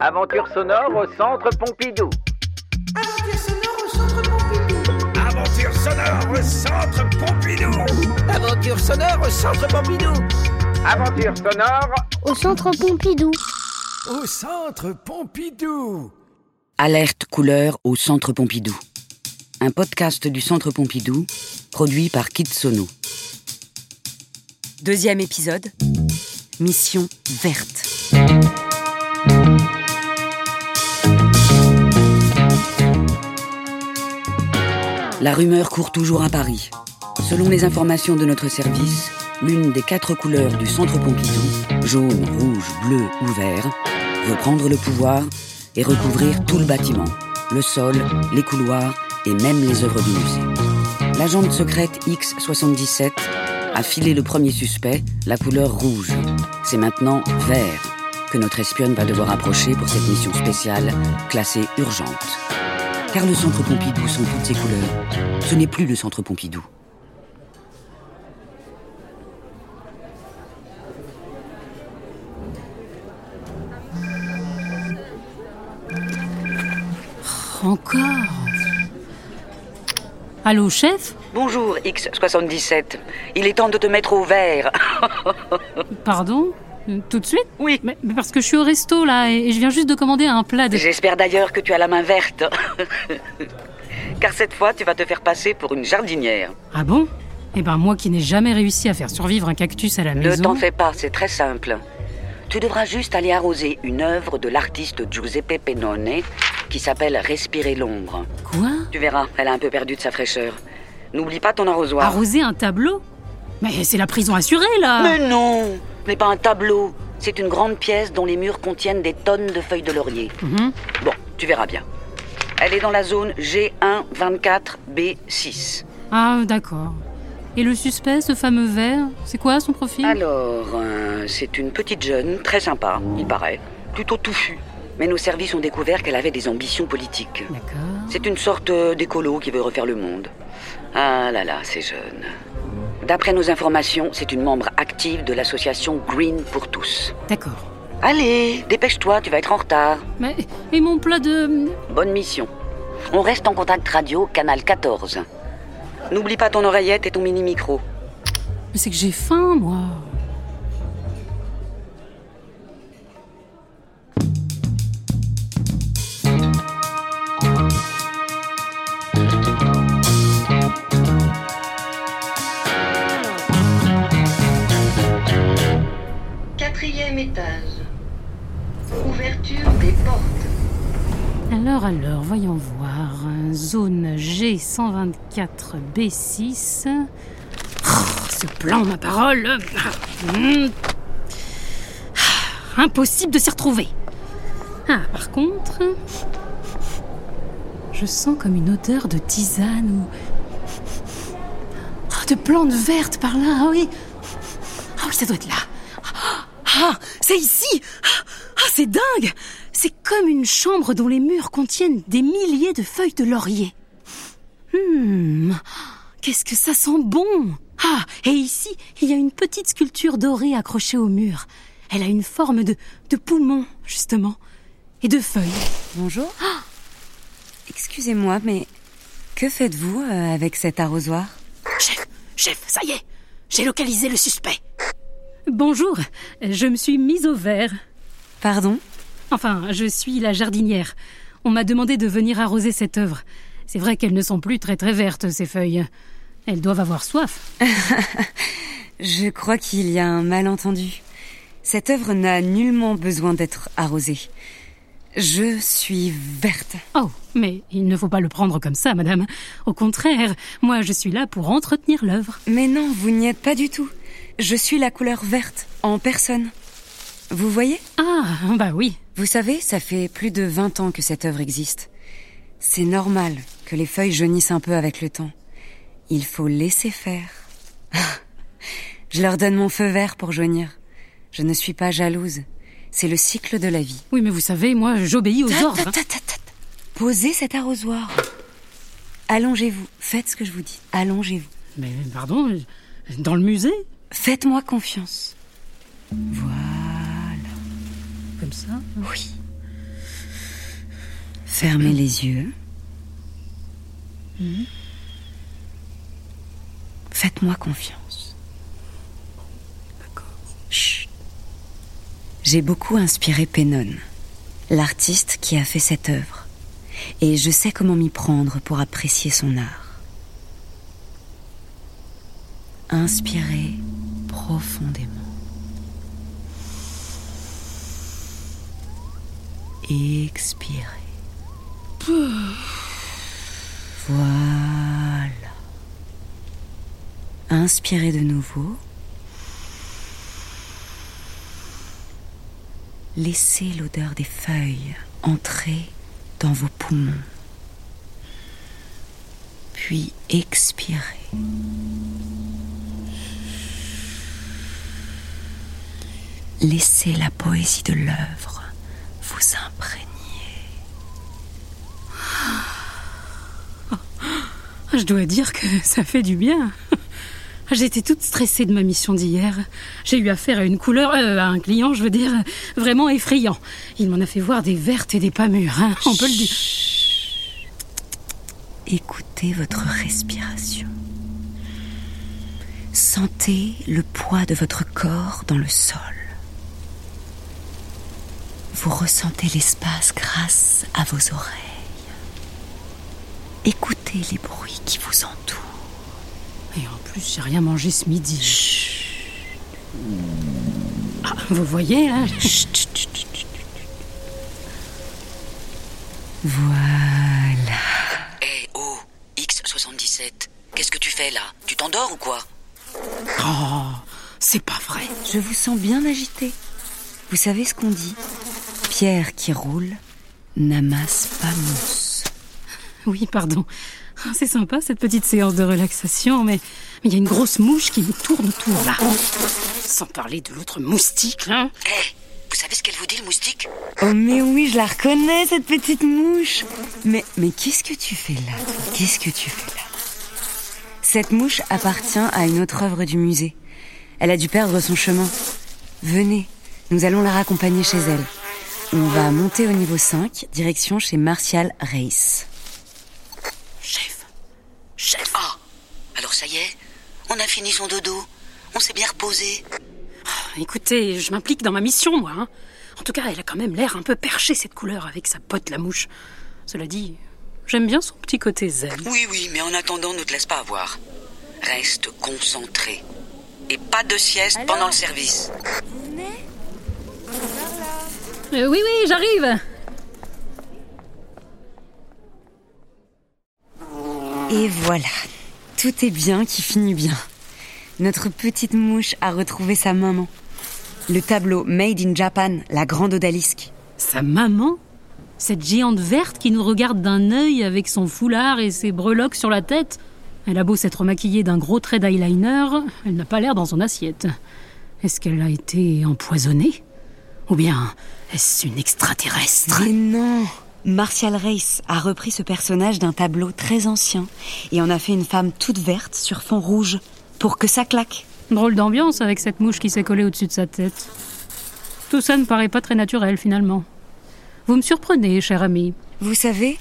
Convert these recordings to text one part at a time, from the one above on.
Aventure sonore au centre Pompidou. Aventure sonore au centre Pompidou. Aventure sonore au centre Pompidou. Aventure sonore au centre Pompidou. Aventure sonore au centre Pompidou. Au centre Pompidou. Alerte couleur au centre Pompidou. Un podcast du centre Pompidou produit par Kit Sono. Deuxième épisode. Mission verte. La rumeur court toujours à Paris. Selon les informations de notre service, l'une des quatre couleurs du centre Pompidou, jaune, rouge, bleu ou vert, veut prendre le pouvoir et recouvrir tout le bâtiment, le sol, les couloirs et même les œuvres du musée. L'agente secrète X77 a filé le premier suspect, la couleur rouge. C'est maintenant vert que notre espionne va devoir approcher pour cette mission spéciale classée urgente. Car le centre Pompidou sont toutes ses couleurs. Ce n'est plus le centre Pompidou. Encore Allô, chef? Bonjour, X77. Il est temps de te mettre au vert. Pardon? Tout de suite Oui. mais, mais parce que je suis au resto là et je viens juste de commander un plat de. J'espère d'ailleurs que tu as la main verte. Car cette fois, tu vas te faire passer pour une jardinière. Ah bon? Eh ben moi qui n'ai jamais réussi à faire survivre un cactus à la Ne maison. t'en fais pas, c'est très simple. Tu devras juste aller arroser une œuvre de l'artiste Giuseppe Pennone qui s'appelle Respirer l'ombre. Quoi? Tu verras, elle a un peu perdu de sa fraîcheur. N'oublie pas ton arrosoir. Arroser un tableau? Mais c'est la prison assurée là Mais non n'est pas un tableau. C'est une grande pièce dont les murs contiennent des tonnes de feuilles de laurier. Mhm. Bon, tu verras bien. Elle est dans la zone G124B6. Ah d'accord. Et le suspect, ce fameux vert, c'est quoi son profil? Alors, euh, c'est une petite jeune, très sympa, il paraît. Plutôt touffue. Mais nos services ont découvert qu'elle avait des ambitions politiques. D'accord. C'est une sorte euh, d'écolo qui veut refaire le monde. Ah là là, c'est jeune. D'après nos informations, c'est une membre active de l'association Green pour tous. D'accord. Allez, dépêche-toi, tu vas être en retard. Mais et mon plat de Bonne mission. On reste en contact radio, canal 14. N'oublie pas ton oreillette et ton mini-micro. Mais c'est que j'ai faim moi. Quatrième étage. Ouverture des portes. Alors, alors, voyons voir. Zone G124B6. Oh, ce plan, ma parole. Hmm. Impossible de s'y retrouver. Ah, par contre, je sens comme une odeur de tisane ou Oh, de plantes vertes par là. Ah oui. Ah oui, ça doit être là. Ah, c'est ici. Ah, c'est dingue. C'est comme une chambre dont les murs contiennent des milliers de feuilles de laurier. Hum, qu'est-ce que ça sent bon Ah, et ici, il y a une petite sculpture dorée accrochée au mur. Elle a une forme de, de poumon, justement, et de feuilles. Bonjour. Excusez-moi, mais que faites-vous euh, avec cet arrosoir? Chef, chef, ça y est, j'ai localisé le suspect. Bonjour, je me suis mise au vert. Pardon? Enfin, je suis la jardinière. On m'a demandé de venir arroser cette œuvre. C'est vrai qu'elles ne sont plus très très vertes, ces feuilles. Elles doivent avoir soif. Je crois qu'il y a un malentendu. Cette œuvre n'a nullement besoin d'être arrosée. Je suis verte. Oh, mais il ne faut pas le prendre comme ça, madame. Au contraire, moi je suis là pour entretenir l'œuvre. Mais non, vous n'y êtes pas du tout. Je suis la couleur verte, en personne. Vous voyez? Ah, bah oui. Vous savez, ça fait plus de 20 ans que cette œuvre existe. C'est normal que les feuilles jaunissent un peu avec le temps. Il faut laisser faire. Je leur donne mon feu vert pour jaunir. Je ne suis pas jalouse. C'est le cycle de la vie. Oui, mais vous savez, moi j'obéis aux Ta, ordres. ta, ta. Posez cet arrosoir. Allongez-vous. Faites ce que je vous dis. Allongez-vous. Mais pardon, dans le musée? Faites-moi confiance. Voilà. Comme ça Oui. Fermez les yeux. Faites-moi confiance. Chut. J'ai beaucoup inspiré Pennon, l'artiste qui a fait cette œuvre, et je sais comment m'y prendre pour apprécier son art. Inspirez profondément. Expirez. Voilà. Inspirez de nouveau. Laissez l'odeur des feuilles entrer dans vos poumons. Puis expirez. Laissez la poésie de l'œuvre vous imprégner. Je dois dire que ça fait du bien. J'étais toute stressée de ma mission d'hier. J'ai eu affaire à une couleur, euh, à un client, je veux dire, vraiment effrayant. Il m'en a fait voir des vertes et des pas mûres, hein, on peut le dire. Écoutez votre respiration. Sentez le poids de votre corps dans le sol. Vous ressentez l'espace grâce à vos oreilles. Écoutez les bruits qui vous entourent. Et en plus, j'ai rien mangé ce midi. Ah, vous voyez là Voilà. Eh oh, X77, qu'est-ce que tu fais là? Tu t'endors ou quoi? Oh, c'est pas vrai. Je vous sens bien agité. Vous savez ce qu'on dit? Pierre qui roule n'amasse pas mousse. Oui, pardon. Ah, C'est sympa cette petite séance de relaxation, mais mais il y a une grosse mouche qui me tourne autour là. Sans parler de l'autre moustique là. Eh, vous savez ce qu'elle vous dit le moustique? Oh mais oui, je la reconnais cette petite mouche. Mais mais qu'est-ce que tu fais là toi? Qu'est-ce que tu fais là? Cette mouche appartient à une autre œuvre du musée. Elle a dû perdre son chemin. Venez, nous allons la raccompagner chez elle. On va monter au niveau 5, direction chez Martial Reis. Chef, chef. Ah, alors ça y est, on a fini son dodo. On s'est bien reposé. Écoutez, je m'implique dans ma mission, moi. hein. En tout cas, elle a quand même l'air un peu perchée cette couleur avec sa pote la mouche. Cela dit, j'aime bien son petit côté zen. Oui, oui, mais en attendant, ne te laisse pas avoir. Reste concentré. Et pas de sieste pendant le service. Euh, oui, oui, j'arrive. Et voilà, tout est bien qui finit bien. Notre petite mouche a retrouvé sa maman. Le tableau Made in Japan, la grande odalisque. Sa maman? Cette géante verte qui nous regarde d'un œil avec son foulard et ses breloques sur la tête? Elle a beau s'être maquillée d'un gros trait d'eyeliner, elle n'a pas l'air dans son assiette. Est-ce qu'elle a été empoisonnée? Ou bien est-ce une extraterrestre? Mais non Martial Reis a repris ce personnage d'un tableau très ancien et en a fait une femme toute verte sur fond rouge pour que ça claque. Drôle d'ambiance avec cette mouche qui s'est collée au-dessus de sa tête. Tout ça ne paraît pas très naturel finalement. Vous me surprenez, cher ami. Vous savez,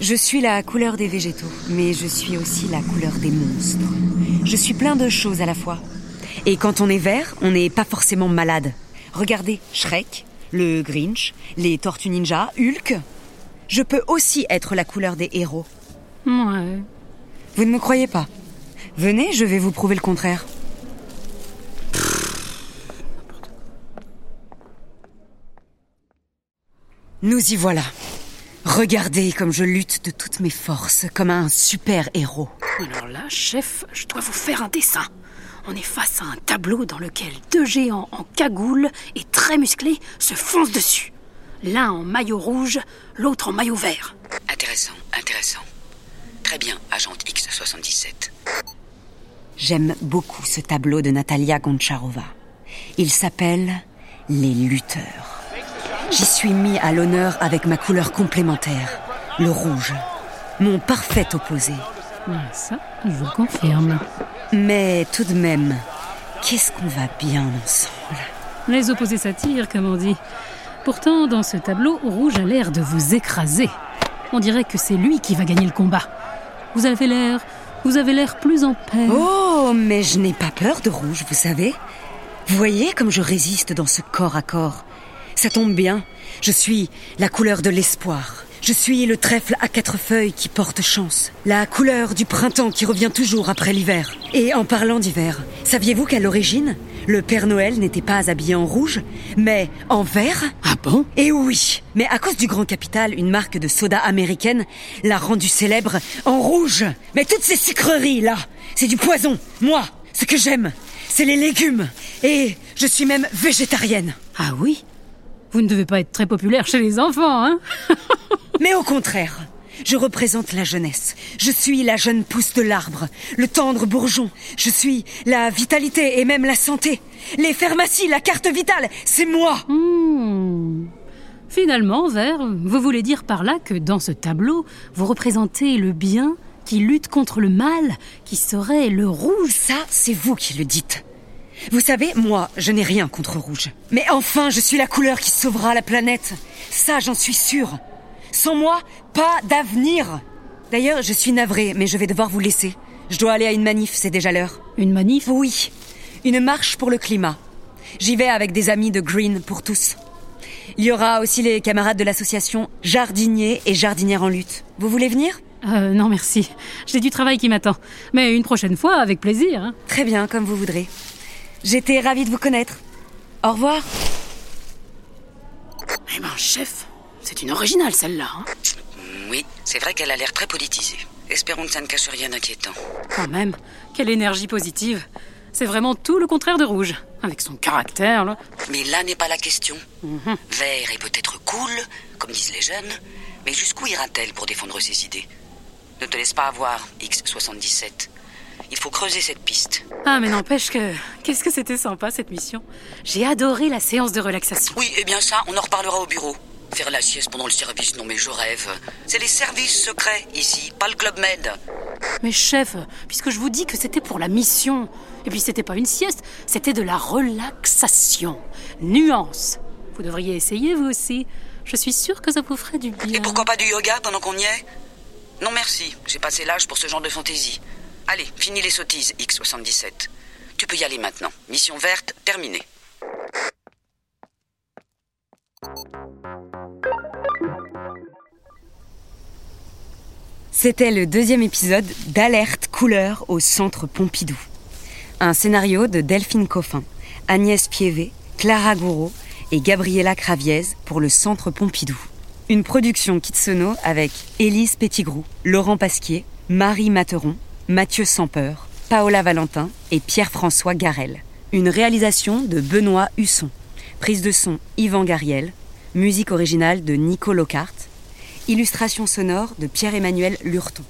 je suis la couleur des végétaux, mais je suis aussi la couleur des monstres. Je suis plein de choses à la fois. Et quand on est vert, on n'est pas forcément malade. Regardez, Shrek, le Grinch, les Tortues Ninja, Hulk. Je peux aussi être la couleur des héros. Ouais. Vous ne me croyez pas Venez, je vais vous prouver le contraire. Nous y voilà. Regardez comme je lutte de toutes mes forces, comme un super héros. Alors là, chef, je dois vous faire un dessin. On est face à un tableau dans lequel deux géants en cagoule et très musclés se foncent dessus. L'un en maillot rouge, l'autre en maillot vert. Intéressant, intéressant. Très bien, agente X77. J'aime beaucoup ce tableau de Natalia Goncharova. Il s'appelle Les lutteurs. J'y suis mis à l'honneur avec ma couleur complémentaire, le rouge, mon parfait opposé. Ça, je vous le confirme. Mais tout de même, qu'est-ce qu'on va bien ensemble? Les opposés s'attirent, comme on dit. Pourtant, dans ce tableau, Rouge a l'air de vous écraser. On dirait que c'est lui qui va gagner le combat. Vous avez l'air. Vous avez l'air plus en paix. Oh, mais je n'ai pas peur de rouge, vous savez. Vous voyez comme je résiste dans ce corps à corps. Ça tombe bien. Je suis la couleur de l'espoir. Je suis le trèfle à quatre feuilles qui porte chance. La couleur du printemps qui revient toujours après l'hiver. Et en parlant d'hiver, saviez-vous qu'à l'origine, le Père Noël n'était pas habillé en rouge, mais en vert? Ah bon? Eh oui. Mais à cause du grand capital, une marque de soda américaine l'a rendu célèbre en rouge. Mais toutes ces sucreries, là, c'est du poison. Moi, ce que j'aime, c'est les légumes. Et je suis même végétarienne. Ah oui? Vous ne devez pas être très populaire chez les enfants, hein? Mais au contraire, je représente la jeunesse. Je suis la jeune pousse de l'arbre, le tendre bourgeon. Je suis la vitalité et même la santé. Les pharmacies, la carte vitale, c'est moi. Hmm. Finalement, Vert, vous voulez dire par là que dans ce tableau, vous représentez le bien qui lutte contre le mal, qui serait le rouge. Ça, c'est vous qui le dites. Vous savez, moi, je n'ai rien contre rouge. Mais enfin, je suis la couleur qui sauvera la planète. Ça, j'en suis sûre. Sans moi, pas d'avenir. D'ailleurs, je suis navrée, mais je vais devoir vous laisser. Je dois aller à une manif, c'est déjà l'heure. Une manif? Oui, une marche pour le climat. J'y vais avec des amis de Green pour tous. Il y aura aussi les camarades de l'association Jardiniers et Jardinières en lutte. Vous voulez venir? Euh, Non, merci. J'ai du travail qui m'attend. Mais une prochaine fois, avec plaisir. Hein. Très bien, comme vous voudrez. J'étais ravie de vous connaître. Au revoir. Eh ben, chef, c'est une originale celle-là. Hein Oui, c'est vrai qu'elle a l'air très politisée. Espérons que ça ne cache rien d'inquiétant. Quand même, quelle énergie positive. C'est vraiment tout le contraire de rouge, avec son caractère, là. Mais là n'est pas la question. Vert est peut-être cool, comme disent les jeunes, mais jusqu'où ira-t-elle pour défendre ses idées? Ne te laisse pas avoir, X77. Il faut creuser cette piste. Ah, mais n'empêche que. Qu'est-ce que c'était sympa cette mission. J'ai adoré la séance de relaxation. Oui, eh bien ça, on en reparlera au bureau. Faire la sieste pendant le service, non mais je rêve. C'est les services secrets ici, pas le Club Med. Mais chef, puisque je vous dis que c'était pour la mission. Et puis c'était pas une sieste, c'était de la relaxation. Nuance. Vous devriez essayer vous aussi. Je suis sûre que ça vous ferait du bien. Et pourquoi pas du yoga pendant qu'on y est? Non merci, j'ai passé l'âge pour ce genre de fantaisie. Allez, finis les sottises, X77. Tu peux y aller maintenant. Mission verte, terminée. C'était le deuxième épisode d'Alerte couleur au Centre Pompidou. Un scénario de Delphine Coffin, Agnès Piévé, Clara Gouraud et Gabriella Craviez pour le Centre Pompidou. Une production Kitsono avec Élise Pettigrou, Laurent Pasquier, Marie Materon, Mathieu Sampeur, Paola Valentin et Pierre-François Garel. Une réalisation de Benoît Husson. Prise de son Yvan Gariel. Musique originale de Nico Lockhart. Illustration sonore de Pierre-Emmanuel Lurton.